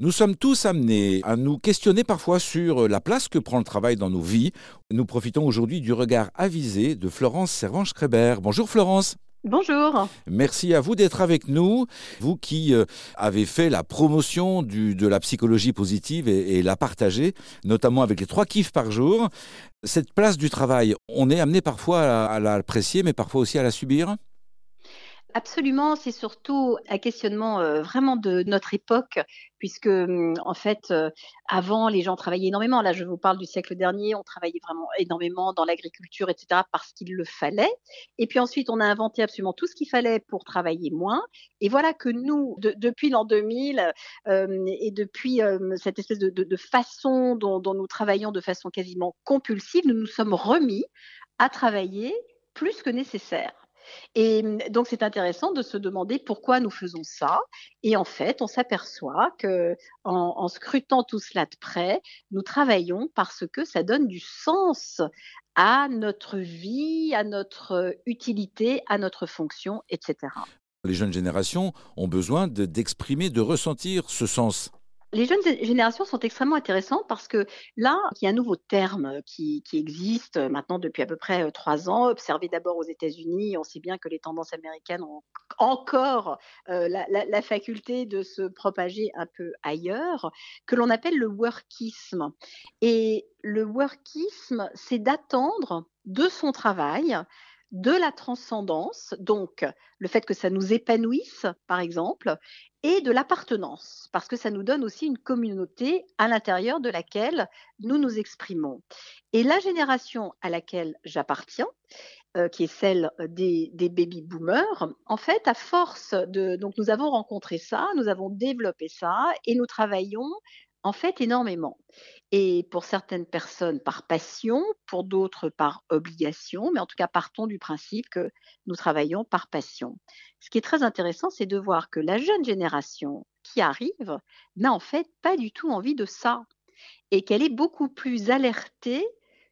Nous sommes tous amenés à nous questionner parfois sur la place que prend le travail dans nos vies. Nous profitons aujourd'hui du regard avisé de Florence Servan-Schreiber. Bonjour Florence. Bonjour. Merci à vous d'être avec nous. Vous qui euh, avez fait la promotion du, de la psychologie positive et, la partager, notamment avec les trois kiffs par jour. Cette place du travail, on est amené parfois à l'apprécier, mais parfois aussi à la subir? Absolument, c'est surtout un questionnement euh, vraiment de notre époque, puisque hum, en fait, euh, avant, les gens travaillaient énormément. Là, je vous parle du siècle dernier, on travaillait vraiment énormément dans l'agriculture, etc., parce qu'il le fallait. Et puis ensuite, on a inventé absolument tout ce qu'il fallait pour travailler moins. Et voilà que nous, depuis l'an 2000 euh, et depuis cette espèce de, façon dont, dont nous travaillons de façon quasiment compulsive, nous nous sommes remis à travailler plus que nécessaire. Et mmh, donc, c'est intéressant de se demander pourquoi nous faisons ça. Et en fait, on s'aperçoit que, en, scrutant tout cela de près, nous travaillons parce que ça donne du sens à notre vie, à notre utilité, à notre fonction, etc. Les jeunes générations ont besoin d'exprimer, de ressentir ce sens les jeunes générations sont extrêmement intéressantes parce que là, il y a un nouveau terme qui, existe maintenant depuis à peu près euh, trois ans, observé d'abord aux États-Unis. On sait bien que les tendances américaines ont encore euh, la, faculté de se propager un peu ailleurs, que l'on appelle le workisme. Et le workisme, c'est d'attendre de son travail de la transcendance, donc le fait que ça nous épanouisse, par exemple, et de l'appartenance, parce que ça nous donne aussi une communauté à l'intérieur de laquelle nous nous exprimons. Et la génération à laquelle j'appartiens, euh, qui est celle des, des, baby boomers, en fait, à force de... Donc nous avons rencontré ça, nous avons développé ça, et nous travaillons en fait énormément. Et pour certaines personnes par passion, pour d'autres par obligation, mais en tout cas partons du principe que nous travaillons par passion. Ce qui est très intéressant, c'est de voir que la jeune génération qui arrive n'a en fait pas du tout envie de ça et qu'elle est beaucoup plus alertée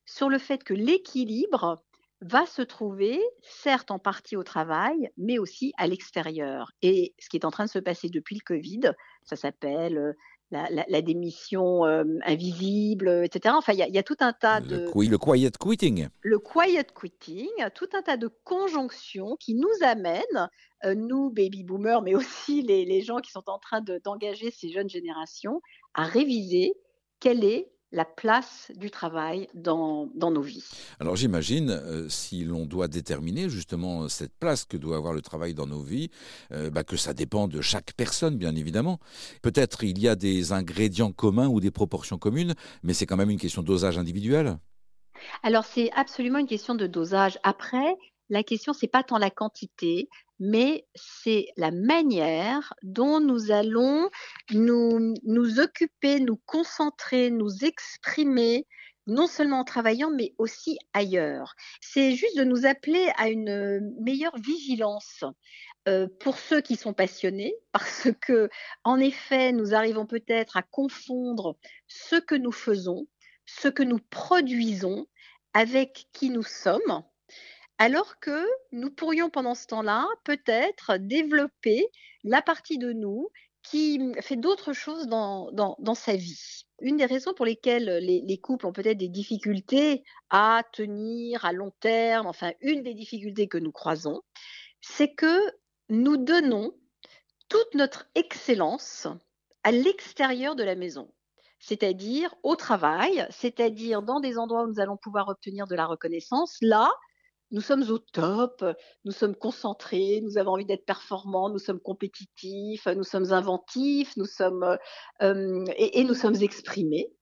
sur le fait que l'équilibre va se trouver, certes en partie au travail, mais aussi à l'extérieur. Et ce qui est en train de se passer depuis le Covid, ça s'appelle euh, la, démission euh, invisible, etc. Enfin, il y, a tout un tas de... Le, quiet quitting. Le quiet quitting, tout un tas de conjonctions qui nous amènent, euh, nous, baby boomers, mais aussi les, gens qui sont en train d'engager ces jeunes générations, à réviser quelle est la place du travail dans, nos vies. Alors j'imagine, euh, si l'on doit déterminer justement cette place que doit avoir le travail dans nos vies, euh, bah, que ça dépend de chaque personne, bien évidemment. Peut-être il y a des ingrédients communs ou des proportions communes, mais c'est quand même une question de dosage individuel. Alors c'est absolument une question de dosage. Après, la question, c'est pas tant la quantité, mais c'est la manière dont nous allons nous, occuper, nous concentrer, nous exprimer, non seulement en travaillant, mais aussi ailleurs. C'est juste de nous appeler à une meilleure vigilance. Euh, pour ceux qui sont passionnés, parce que, en effet, nous arrivons peut-être à confondre ce que nous faisons, ce que nous produisons, avec qui nous sommes, alors que nous pourrions pendant ce temps-là peut-être développer la partie de nous qui fait d'autres choses dans, sa vie. Une des raisons pour lesquelles les, couples ont peut-être des difficultés à tenir à long terme, enfin une des difficultés que nous croisons, c'est que nous donnons toute notre excellence à l'extérieur de la maison c'est-à-dire au travail, c'est-à-dire dans des endroits où nous allons pouvoir obtenir de la reconnaissance. Là, nous sommes au top, nous sommes concentrés, nous avons envie d'être performants, nous sommes compétitifs, nous sommes inventifs, nous sommes euh, et, nous sommes exprimés.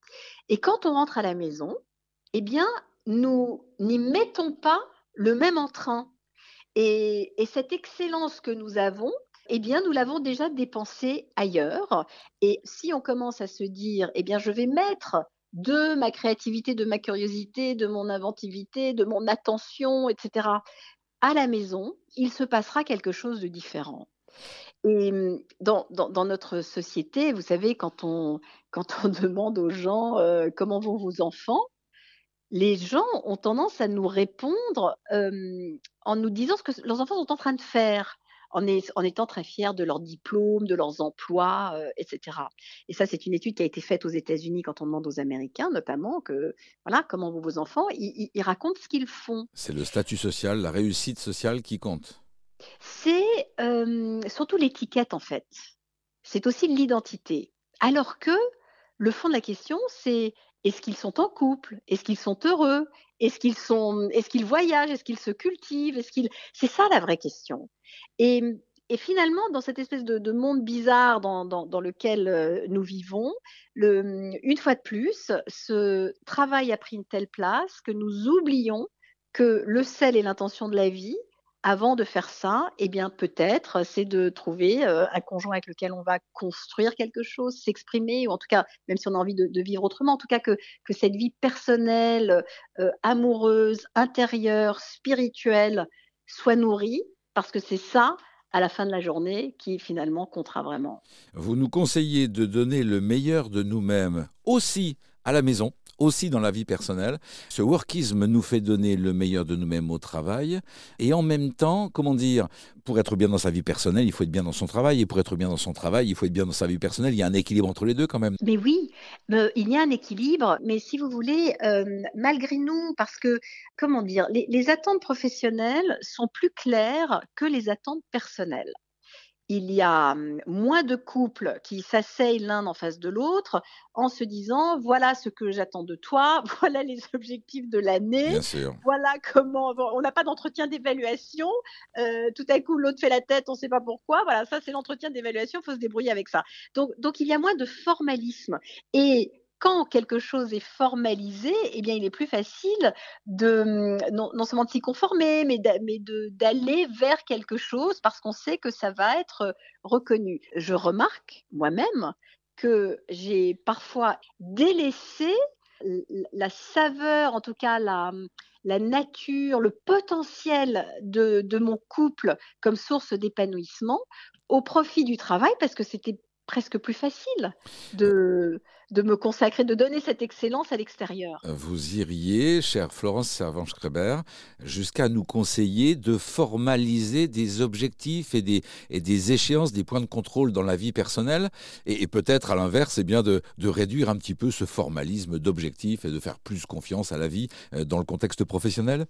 Et quand on rentre à la maison, eh bien, nous n'y mettons pas le même entrain. Et, et cette excellence que nous avons, eh bien, nous l'avons déjà dépensée ailleurs. Et si on commence à se dire, eh bien, je vais mettre de ma créativité, de ma curiosité, de mon inventivité, de mon attention, etc. À la maison, il se passera quelque chose de différent. Et mmh, dans, notre société, vous savez, quand on, quand on demande aux gens euh, comment vont vos enfants, les gens ont tendance à nous répondre en nous disant ce que leurs enfants sont en train de faire, en, étant très fiers de leurs diplômes, de leurs emplois, euh, etc. Et ça, c'est une étude qui a été faite aux États-Unis quand on demande aux Américains, notamment, que voilà, comment vont vos enfants, ils, racontent ce qu'ils font. C'est le statut social, la réussite sociale qui compte. C'est euh, surtout l'étiquette, en fait. C'est aussi l'identité. Alors que le fond de la question, c'est est-ce qu'ils sont en couple? Est-ce qu'ils sont heureux? Est-ce qu'ils sont, est-ce qu'ils voyagent? Est-ce qu'ils se cultivent? Est-ce qu'ils, c'est ça la vraie question. Et, et finalement, dans cette espèce de, monde bizarre dans, dans, lequel euh, nous vivons, le, une fois de plus, ce travail a pris une telle place que nous oublions que le sel et l'intention de la vie, avant de faire ça, eh bien peut-être c'est de trouver euh, un conjoint avec lequel on va construire quelque chose, s'exprimer, ou en tout cas, même si on a envie de, vivre autrement, en tout cas que, que cette vie personnelle, euh, amoureuse, intérieure, spirituelle soit nourrie, parce que c'est ça à la fin de la journée qui finalement comptera vraiment. Vous nous conseillez de donner le meilleur de nous-mêmes aussi à la maison, aussi dans la vie personnelle. Ce workisme nous fait donner le meilleur de nous-mêmes au travail. Et en même temps, comment dire, pour être bien dans sa vie personnelle, il faut être bien dans son travail. Et pour être bien dans son travail, il faut être bien dans sa vie personnelle. Il y a un équilibre entre les deux quand même. Mais oui, il y a un équilibre. Mais si vous voulez, euh, malgré nous, parce que, comment dire, les attentes professionnelles sont plus claires que les attentes personnelles il y a moins de couples qui s'asseyent l'un en face de l'autre en se disant voilà ce que j'attends de toi, voilà les objectifs de l'année, voilà comment on n'a pas d'entretien d'évaluation, euh, tout à coup l'autre fait la tête, on ne sait pas pourquoi, voilà ça c'est l'entretien d'évaluation, il faut se débrouiller avec ça. Donc, donc il y a moins de formalisme et quand quelque chose est formalisé, eh bien, il est plus facile de mmh, non, seulement de s'y conformer, mais d'aller vers quelque chose parce qu'on sait que ça va être reconnu. Je remarque moi-même que j'ai parfois délaissé la saveur, en tout cas la, la nature, le potentiel de, de mon couple comme source d'épanouissement au profit du travail parce que c'était presque plus facile de, de me consacrer, de donner cette excellence à l'extérieur. Vous iriez, chère Florence Servan-Schreiber, jusqu'à nous conseiller de formaliser des objectifs et des, et des échéances, des points de contrôle dans la vie personnelle, et, peut-être à l'inverse, c'est bien de, de, réduire un petit peu ce formalisme d'objectifs et de faire plus confiance à la vie euh, dans le contexte professionnel?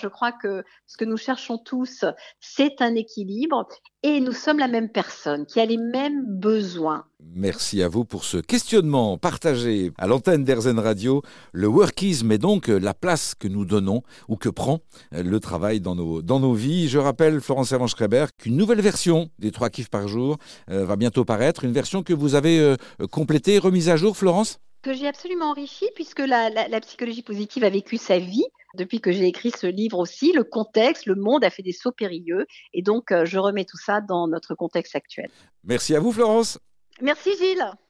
Je crois que ce que nous cherchons tous, c'est un équilibre et nous sommes la même personne qui a les mêmes besoins. Merci à vous pour ce questionnement partagé à l'antenne d'Airzen Radio. Le workisme est donc la place que nous donnons ou que prend le travail dans nos, dans nos vies. Je rappelle, Florence Servan-Schreiber, qu'une nouvelle version des trois kiffs par jour euh, va bientôt paraître. Une version que vous avez euh, complétée, remise à jour, Florence? Que j'ai absolument enrichi puisque la, psychologie positive a vécu sa vie depuis que j'ai écrit ce livre aussi. Le contexte, le monde a fait des sauts périlleux et donc euh, je remets tout ça dans notre contexte actuel. Merci à vous Florence. Merci Gilles.